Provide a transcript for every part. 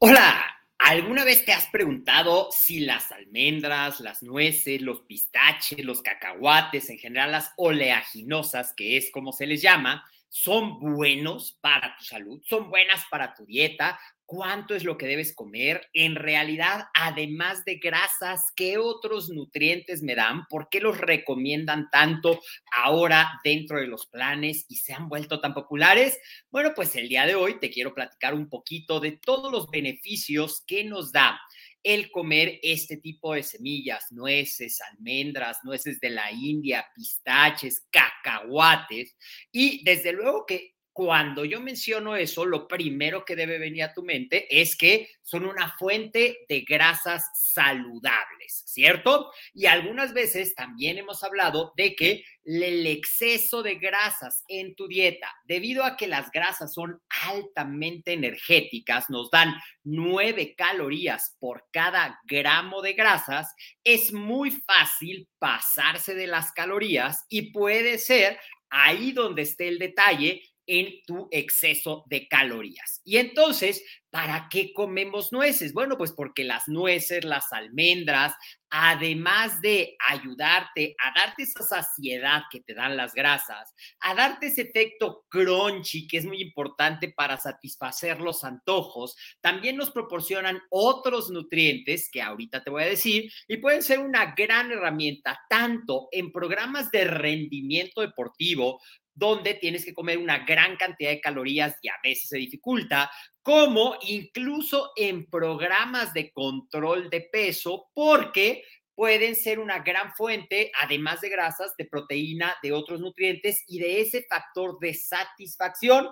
Hola, ¿alguna vez te has preguntado si las almendras, las nueces, los pistaches, los cacahuates, en general las oleaginosas, que es como se les llama, son buenos para tu salud, son buenas para tu dieta cuánto es lo que debes comer, en realidad, además de grasas, qué otros nutrientes me dan, por qué los recomiendan tanto ahora dentro de los planes y se han vuelto tan populares. Bueno, pues el día de hoy te quiero platicar un poquito de todos los beneficios que nos da el comer este tipo de semillas, nueces, almendras, nueces de la India, pistaches, cacahuates y desde luego que cuando yo menciono eso, lo primero que debe venir a tu mente es que son una fuente de grasas saludables, ¿cierto? Y algunas veces también hemos hablado de que el exceso de grasas en tu dieta, debido a que las grasas son altamente energéticas, nos dan nueve calorías por cada gramo de grasas, es muy fácil pasarse de las calorías y puede ser ahí donde esté el detalle en tu exceso de calorías. Y entonces, ¿para qué comemos nueces? Bueno, pues porque las nueces, las almendras, además de ayudarte a darte esa saciedad que te dan las grasas, a darte ese efecto crunchy que es muy importante para satisfacer los antojos, también nos proporcionan otros nutrientes que ahorita te voy a decir y pueden ser una gran herramienta tanto en programas de rendimiento deportivo donde tienes que comer una gran cantidad de calorías y a veces se dificulta, como incluso en programas de control de peso, porque pueden ser una gran fuente, además de grasas, de proteína, de otros nutrientes y de ese factor de satisfacción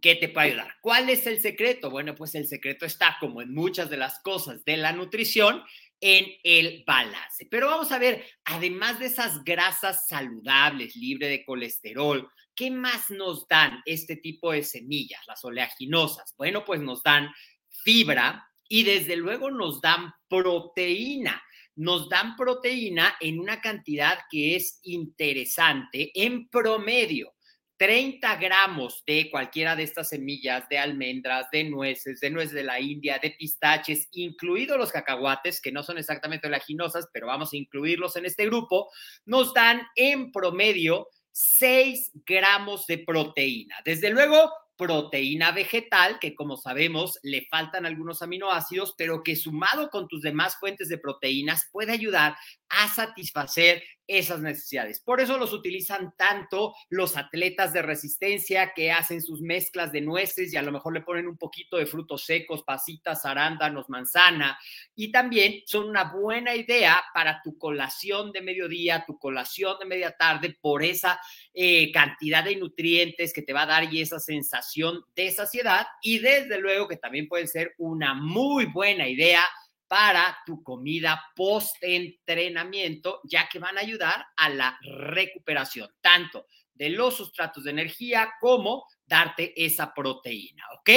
que te puede ayudar. ¿Cuál es el secreto? Bueno, pues el secreto está, como en muchas de las cosas de la nutrición, en el balance. Pero vamos a ver, además de esas grasas saludables, libre de colesterol, ¿qué más nos dan este tipo de semillas, las oleaginosas? Bueno, pues nos dan fibra y desde luego nos dan proteína. Nos dan proteína en una cantidad que es interesante en promedio. 30 gramos de cualquiera de estas semillas, de almendras, de nueces, de nueces de la India, de pistaches, incluidos los cacahuates, que no son exactamente oleaginosas, pero vamos a incluirlos en este grupo, nos dan en promedio 6 gramos de proteína. Desde luego, proteína vegetal, que como sabemos le faltan algunos aminoácidos, pero que sumado con tus demás fuentes de proteínas puede ayudar a satisfacer esas necesidades. Por eso los utilizan tanto los atletas de resistencia que hacen sus mezclas de nueces y a lo mejor le ponen un poquito de frutos secos, pasitas, arándanos, manzana. Y también son una buena idea para tu colación de mediodía, tu colación de media tarde, por esa eh, cantidad de nutrientes que te va a dar y esa sensación de saciedad. Y desde luego que también pueden ser una muy buena idea para tu comida post-entrenamiento, ya que van a ayudar a la recuperación, tanto de los sustratos de energía como darte esa proteína, ¿ok?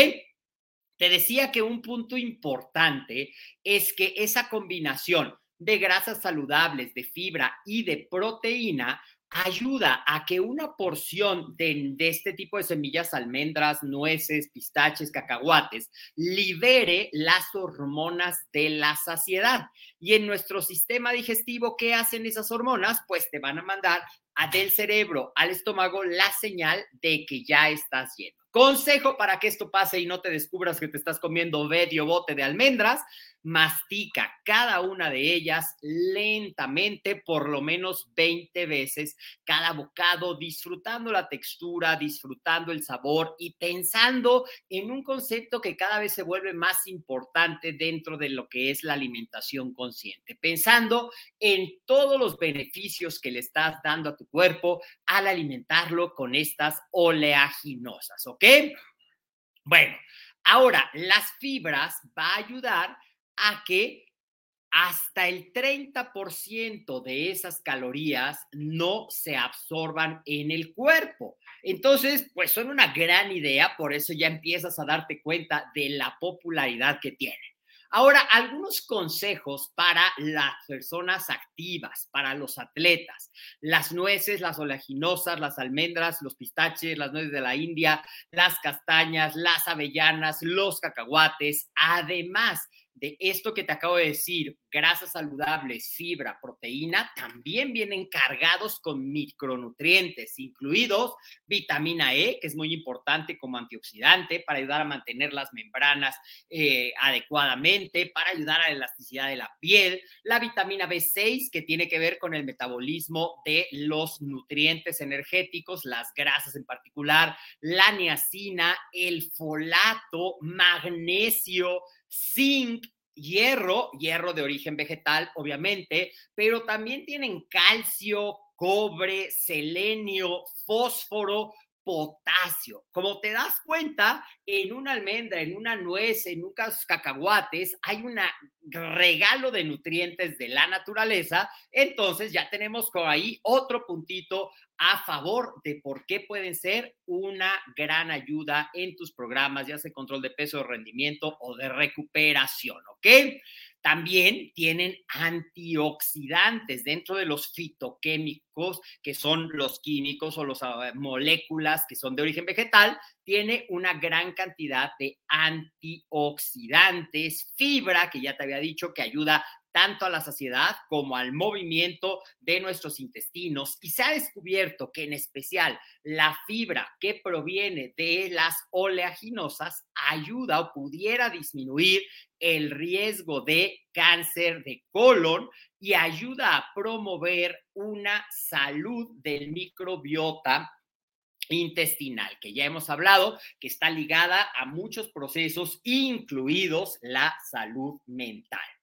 Te decía que un punto importante es que esa combinación de grasas saludables, de fibra y de proteína ayuda a que una porción de, este tipo de semillas, almendras, nueces, pistaches, cacahuates, libere las hormonas de la saciedad. Y en nuestro sistema digestivo, ¿qué hacen esas hormonas? Pues te van a mandar a del cerebro al estómago la señal de que ya estás lleno. Consejo para que esto pase y no te descubras que te estás comiendo medio bote de almendras, mastica cada una de ellas lentamente, por lo menos 20 veces cada bocado, disfrutando la textura, disfrutando el sabor y pensando en un concepto que cada vez se vuelve más importante dentro de lo que es la alimentación consciente, pensando en todos los beneficios que le estás dando a tu cuerpo al alimentarlo con estas oleaginosas, ¿ok? Bueno, ahora las fibras va a ayudar a que hasta el 30% de esas calorías no se absorban en el cuerpo. Entonces, pues son una gran idea, por eso ya empiezas a darte cuenta de la popularidad que tienen. Ahora, algunos consejos para las personas activas, para los atletas. Las nueces, las oleaginosas, las almendras, los pistaches, las nueces de la India, las castañas, las avellanas, los cacahuates. Además, de esto que te acabo de decir, grasas saludables, fibra, proteína, también vienen cargados con micronutrientes, incluidos vitamina E, que es muy importante como antioxidante para ayudar a mantener las membranas eh, adecuadamente, para ayudar a la elasticidad de la piel, la vitamina B6, que tiene que ver con el metabolismo de los nutrientes energéticos, las grasas en particular, la niacina, el folato, magnesio, zinc, hierro, hierro de origen vegetal, obviamente, pero también tienen calcio, cobre, selenio, fósforo, potasio. Como te das cuenta, en una almendra, en una nuez, en unos cacahuates, hay un regalo de nutrientes de la naturaleza. Entonces ya tenemos ahí otro puntito a favor de por qué pueden ser una gran ayuda en tus programas, ya sea control de peso, de rendimiento o de recuperación, ¿ok? También tienen antioxidantes dentro de los fitoquímicos, que son los químicos o las ah, moléculas que son de origen vegetal, tiene una gran cantidad de antioxidantes, fibra, que ya te había dicho que ayuda tanto a la saciedad como al movimiento de nuestros intestinos. Y se ha descubierto que en especial la fibra que proviene de las oleaginosas ayuda o pudiera disminuir el riesgo de cáncer de colon y ayuda a promover una salud del microbiota intestinal, que ya hemos hablado, que está ligada a muchos procesos, incluidos la salud mental.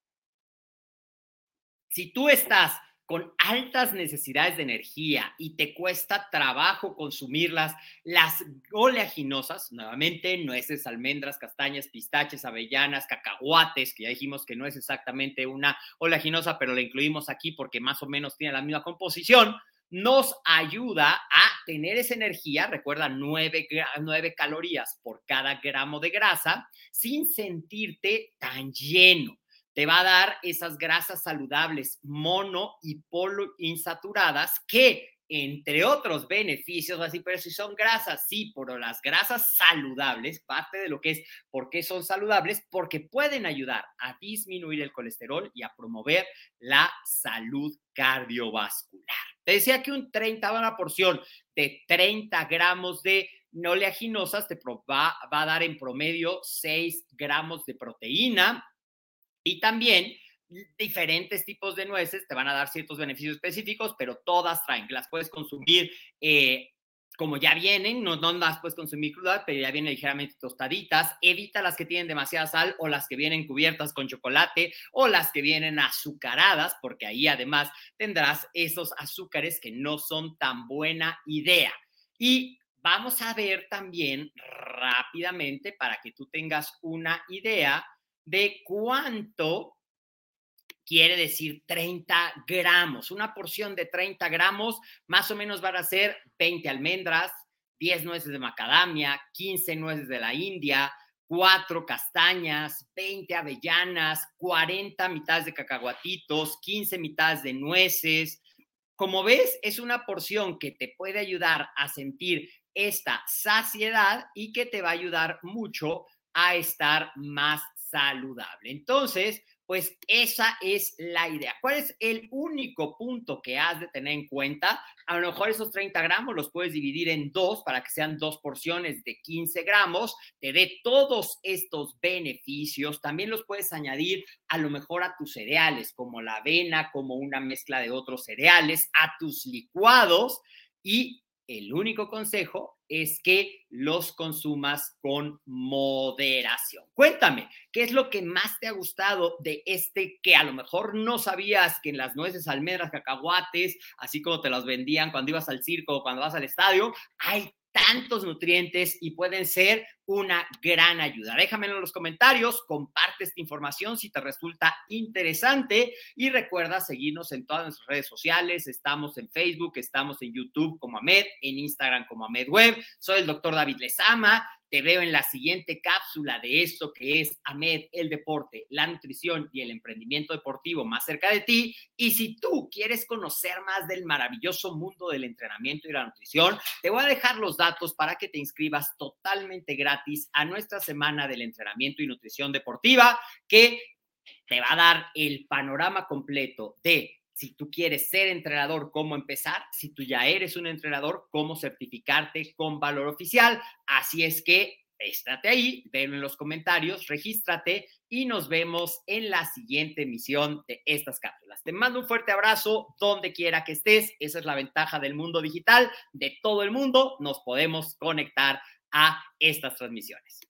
Si tú estás con altas necesidades de energía y te cuesta trabajo consumirlas, las oleaginosas, nuevamente nueces, almendras, castañas, pistaches, avellanas, cacahuates, que ya dijimos que no es exactamente una oleaginosa, pero la incluimos aquí porque más o menos tiene la misma composición, nos ayuda a tener esa energía, recuerda, 9, 9 calorías por cada gramo de grasa, sin sentirte tan lleno te va a dar esas grasas saludables mono y poliinsaturadas que entre otros beneficios, así, pero si son grasas, sí, pero las grasas saludables, parte de lo que es por qué son saludables, porque pueden ayudar a disminuir el colesterol y a promover la salud cardiovascular. Te decía que un 30, una porción de 30 gramos de oleaginosas te va, va a dar en promedio 6 gramos de proteína, y también diferentes tipos de nueces te van a dar ciertos beneficios específicos, pero todas traen, las puedes consumir eh, como ya vienen, no, no las puedes consumir crudas, pero ya vienen ligeramente tostaditas. Evita las que tienen demasiada sal o las que vienen cubiertas con chocolate o las que vienen azucaradas, porque ahí además tendrás esos azúcares que no son tan buena idea. Y vamos a ver también rápidamente para que tú tengas una idea de cuánto quiere decir 30 gramos. Una porción de 30 gramos más o menos van a ser 20 almendras, 10 nueces de macadamia, 15 nueces de la India, 4 castañas, 20 avellanas, 40 mitades de cacahuatitos, 15 mitades de nueces. Como ves, es una porción que te puede ayudar a sentir esta saciedad y que te va a ayudar mucho a estar más saludable. Entonces, pues esa es la idea. ¿Cuál es el único punto que has de tener en cuenta? A lo mejor esos 30 gramos los puedes dividir en dos para que sean dos porciones de 15 gramos, te dé todos estos beneficios. También los puedes añadir a lo mejor a tus cereales, como la avena, como una mezcla de otros cereales, a tus licuados y el único consejo es que los consumas con moderación. Cuéntame, ¿qué es lo que más te ha gustado de este que a lo mejor no sabías que en las nueces, almendras, cacahuates, así como te los vendían cuando ibas al circo o cuando vas al estadio, hay tantos nutrientes y pueden ser una gran ayuda. Déjamelo en los comentarios, comparte esta información si te resulta interesante y recuerda seguirnos en todas nuestras redes sociales. Estamos en Facebook, estamos en YouTube como Ahmed, en Instagram como Ahmed Web. Soy el doctor David Lezama. Te veo en la siguiente cápsula de esto que es AMED, el deporte, la nutrición y el emprendimiento deportivo más cerca de ti. Y si tú quieres conocer más del maravilloso mundo del entrenamiento y la nutrición, te voy a dejar los datos para que te inscribas totalmente a nuestra semana del entrenamiento y nutrición deportiva que te va a dar el panorama completo de si tú quieres ser entrenador, cómo empezar, si tú ya eres un entrenador, cómo certificarte con valor oficial. Así es que estate ahí, ven en los comentarios, regístrate y nos vemos en la siguiente emisión de estas cápsulas. Te mando un fuerte abrazo donde quiera que estés. Esa es la ventaja del mundo digital. De todo el mundo nos podemos conectar a estas transmisiones.